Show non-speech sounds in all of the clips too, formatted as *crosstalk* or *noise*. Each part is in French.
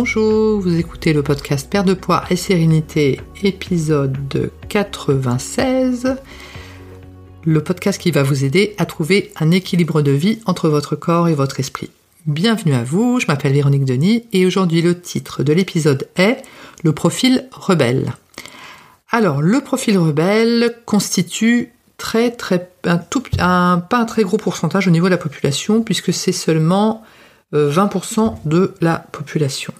Bonjour, vous écoutez le podcast Père de poids et sérénité, épisode 96. Le podcast qui va vous aider à trouver un équilibre de vie entre votre corps et votre esprit. Bienvenue à vous, je m'appelle Véronique Denis et aujourd'hui le titre de l'épisode est Le profil rebelle. Alors, le profil rebelle constitue très très pas un très gros pourcentage au niveau de la population puisque c'est seulement 20% euh, de la population.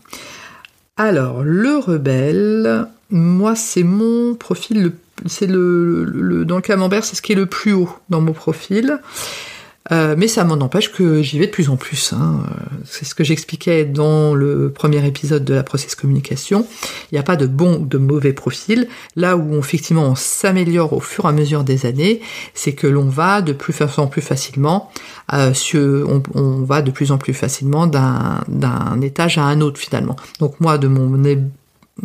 Alors, le rebelle, moi, c'est mon profil, c'est le, dans le camembert, c'est ce qui est le plus haut dans mon profil. Euh, mais ça m'en empêche que j'y vais de plus en plus. Hein. C'est ce que j'expliquais dans le premier épisode de la process communication. Il n'y a pas de bon ou de mauvais profil. Là où effectivement on s'améliore au fur et à mesure des années, c'est que l'on va de plus en plus facilement, euh, on, on, va de plus en plus facilement d'un étage à un autre finalement. Donc moi de mon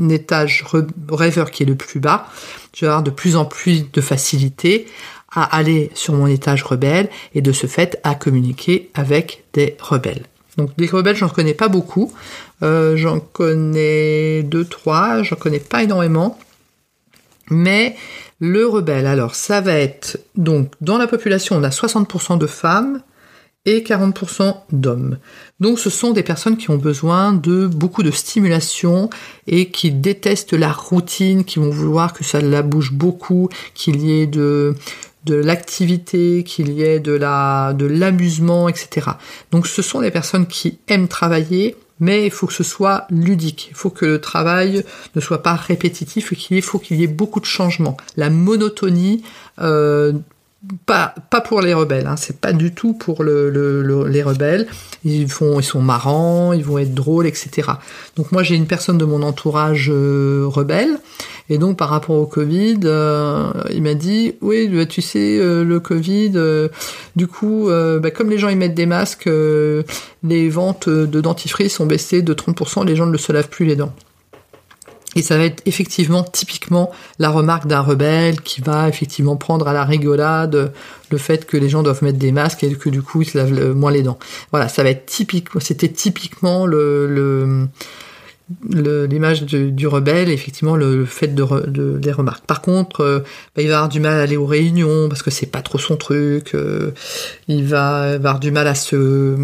étage rêveur qui est le plus bas, je vais avoir de plus en plus de facilité à aller sur mon étage rebelle et de ce fait à communiquer avec des rebelles. Donc des rebelles, j'en connais pas beaucoup. Euh, j'en connais deux, trois, j'en connais pas énormément. Mais le rebelle, alors ça va être donc dans la population, on a 60% de femmes et 40% d'hommes. Donc ce sont des personnes qui ont besoin de beaucoup de stimulation et qui détestent la routine, qui vont vouloir que ça la bouge beaucoup, qu'il y ait de de l'activité, qu'il y ait de la de l'amusement, etc. Donc ce sont des personnes qui aiment travailler, mais il faut que ce soit ludique. Il faut que le travail ne soit pas répétitif et qu'il faut qu'il y ait beaucoup de changements. La monotonie euh, pas, pas pour les rebelles, hein. c'est pas du tout pour le, les rebelles. Ils, font, ils sont marrants, ils vont être drôles, etc. Donc moi j'ai une personne de mon entourage euh, rebelle, et donc par rapport au Covid, euh, il m'a dit, oui, bah, tu sais, euh, le Covid, du coup, bah, comme les gens ils mettent des masques, les ventes de dentifrice sont baissées de 30%, les gens ne se lavent plus les dents. Et ça va être effectivement typiquement la remarque d'un rebelle qui va effectivement prendre à la rigolade le fait que les gens doivent mettre des masques et que du coup ils se lavent moins les dents. Voilà, ça va être typique. C'était typiquement le, l'image du, rebelle, effectivement le, fait de, des remarques. Par contre, euh, bah, il va avoir du mal à aller aux réunions parce que c'est pas trop son truc. Euh, il va avoir du mal à se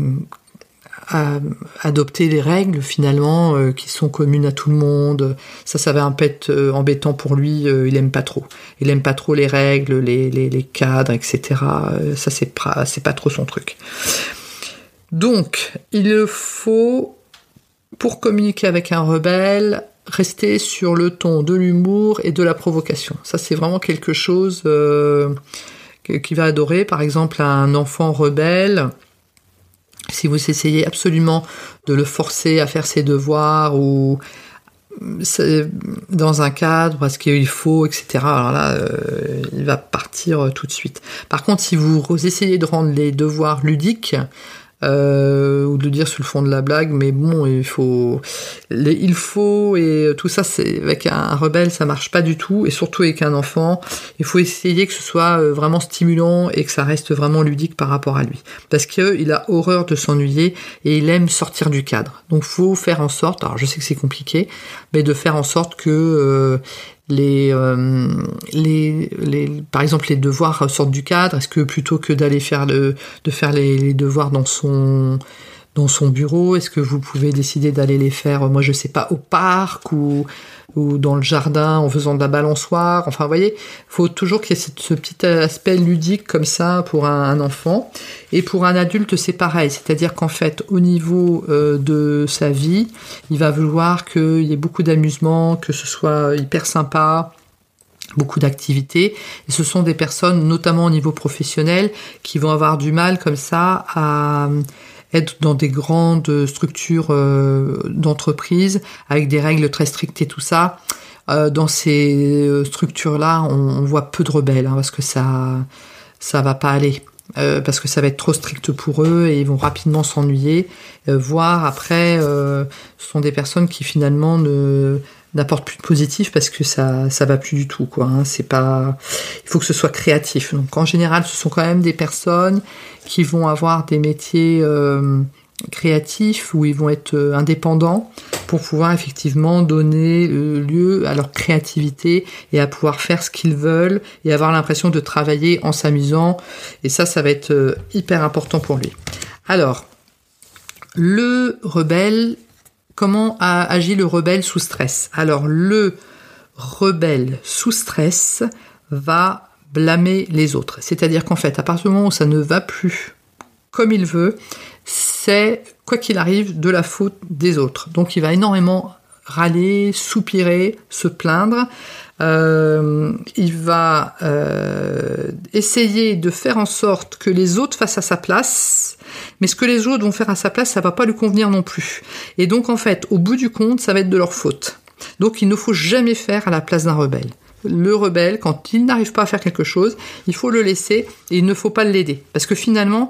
adopter les règles finalement euh, qui sont communes à tout le monde. Ça, ça va un peu euh, embêtant pour lui. Euh, il aime pas trop. Il aime pas trop les règles, les, les, les cadres, etc. ça, c'est pas, c'est pas trop son truc. Donc, il faut, pour communiquer avec un rebelle, rester sur le ton de l'humour et de la provocation. Ça, c'est vraiment quelque chose qu'il va adorer. Par exemple, un enfant rebelle si vous essayez absolument de le forcer à faire ses devoirs ou dans un cadre parce qu'il faut, etc. Alors là, euh, il va partir tout de suite. Par contre, si vous essayez de rendre les devoirs ludiques, euh, ou de dire sur le fond de la blague, mais bon, il faut, il faut et tout ça, c'est avec un, rebelle, ça marche pas du tout, et surtout avec un enfant, il faut essayer que ce soit euh, vraiment stimulant et que ça reste vraiment ludique par rapport à lui, parce que il a horreur de s'ennuyer et il aime sortir du cadre. Donc, faut faire en sorte, alors je sais que c'est compliqué, mais de faire en sorte que euh, les, euh, les, les, par exemple les devoirs sortent du cadre. Est-ce que plutôt que d'aller faire le, de faire les, les, devoirs dans son dans son bureau? Est-ce que vous pouvez décider d'aller les faire, moi je sais pas, au parc ou ou dans le jardin en faisant de la balançoire? Enfin, voyez, faut toujours qu'il y ait ce petit aspect ludique comme ça pour un, enfant. Et pour un adulte, c'est pareil. C'est-à-dire qu'en fait, au niveau euh, de sa vie, il va vouloir qu'il y ait beaucoup d'amusement, que ce soit hyper sympa, beaucoup d'activités. Et ce sont des personnes, notamment au niveau professionnel, qui vont avoir du mal comme ça à être dans des grandes structures euh, d'entreprise avec des règles très strictes et tout ça. Euh, dans ces euh, structures-là, on, voit peu de rebelles hein, parce que ça, ça va pas aller. parce que ça va être trop strict pour eux et ils vont rapidement s'ennuyer, voire après, ce sont des personnes qui finalement ne n'apportent plus de positif parce que ça ça va plus du tout quoi. Hein. C'est pas, il faut que ce soit créatif. Donc en général, ce sont quand même des personnes qui vont avoir des métiers euh, créatifs, où ils vont être euh, indépendants pour pouvoir effectivement donner euh, lieu à leur créativité et à pouvoir faire ce qu'ils veulent et avoir l'impression de travailler en s'amusant. Et ça, ça va être hyper important pour lui. Alors, le rebelle, comment agit le rebelle sous stress Alors, le rebelle sous stress va blâmer les autres. C'est-à-dire qu'en fait, à partir du moment où ça ne va plus comme il veut, c'est, quoi qu'il arrive, de la faute des autres. Donc il va énormément râler, soupirer, se plaindre. Euh, il va euh, essayer de faire en sorte que les autres fassent à sa place, mais ce que les autres vont faire à sa place, ça va pas lui convenir non plus. Et donc en fait, au bout du compte, ça va être de leur faute. Donc il ne faut jamais faire à la place d'un rebelle le rebelle, quand il n'arrive pas à faire quelque chose, il faut le laisser et il ne faut pas l'aider. Parce que finalement,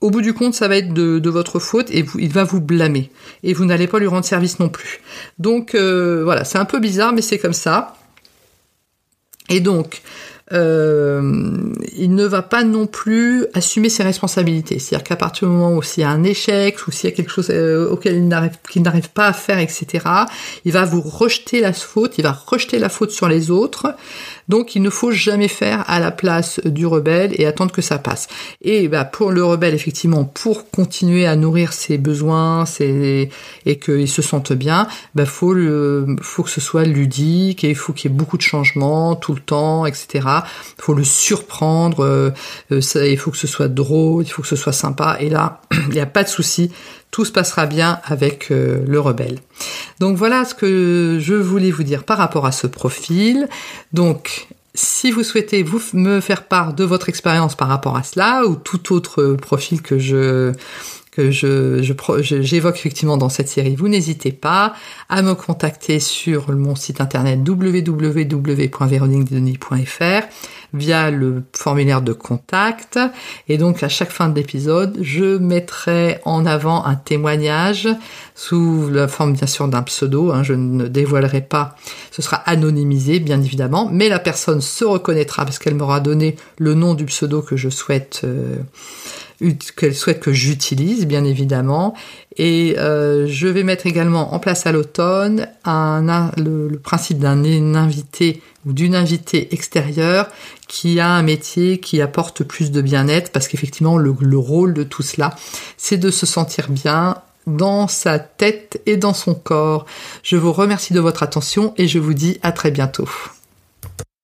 au bout du compte, ça va être de, votre faute et il va vous blâmer. Et vous n'allez pas lui rendre service non plus. Donc euh, voilà, c'est un peu bizarre, mais c'est comme ça. Et donc, euh, il ne va pas non plus assumer ses responsabilités. C'est-à-dire qu'à partir du moment où s'il y a un échec, ou s'il y a quelque chose euh, auquel il n'arrive, qu'il n'arrive pas à faire, etc., il va vous rejeter la faute, il va rejeter la faute sur les autres. Donc il ne faut jamais faire à la place du rebelle et attendre que ça passe. Et bah, pour le rebelle, effectivement, pour continuer à nourrir ses besoins ses... et qu'il se sente bien, bah, faut, le... que ce soit ludique et il faut qu'il y ait beaucoup de changements tout le temps, etc. Faut le surprendre, euh, euh, il faut que ce soit drôle, il faut que ce soit sympa. Et là, *clears throat* il n'y a pas de souci, tout se passera bien avec euh, le rebelle. Donc voilà ce que je voulais vous dire par rapport à ce profil. Donc si vous souhaitez vous me faire part de votre expérience par rapport à cela ou tout autre profil que je que je, j'évoque effectivement dans cette série, vous n'hésitez pas à me contacter sur mon site internet www.véroniquedenis.fr via le formulaire de contact. Et donc à chaque fin de l'épisode, je mettrai en avant un témoignage sous la forme bien sûr d'un pseudo. Hein, je ne dévoilerai pas, ce sera anonymisé bien évidemment, mais la personne se reconnaîtra parce qu'elle m'aura donné le nom du pseudo que je souhaite. Euh, qu'elle souhaite que j'utilise, bien évidemment. Et euh, je vais mettre également en place à l'automne le, principe d'un invité ou d'une invitée extérieure qui a un métier qui apporte plus de bien-être, parce qu'effectivement, le rôle de tout cela, c'est de se sentir bien dans sa tête et dans son corps. Je vous remercie de votre attention et je vous dis à très bientôt.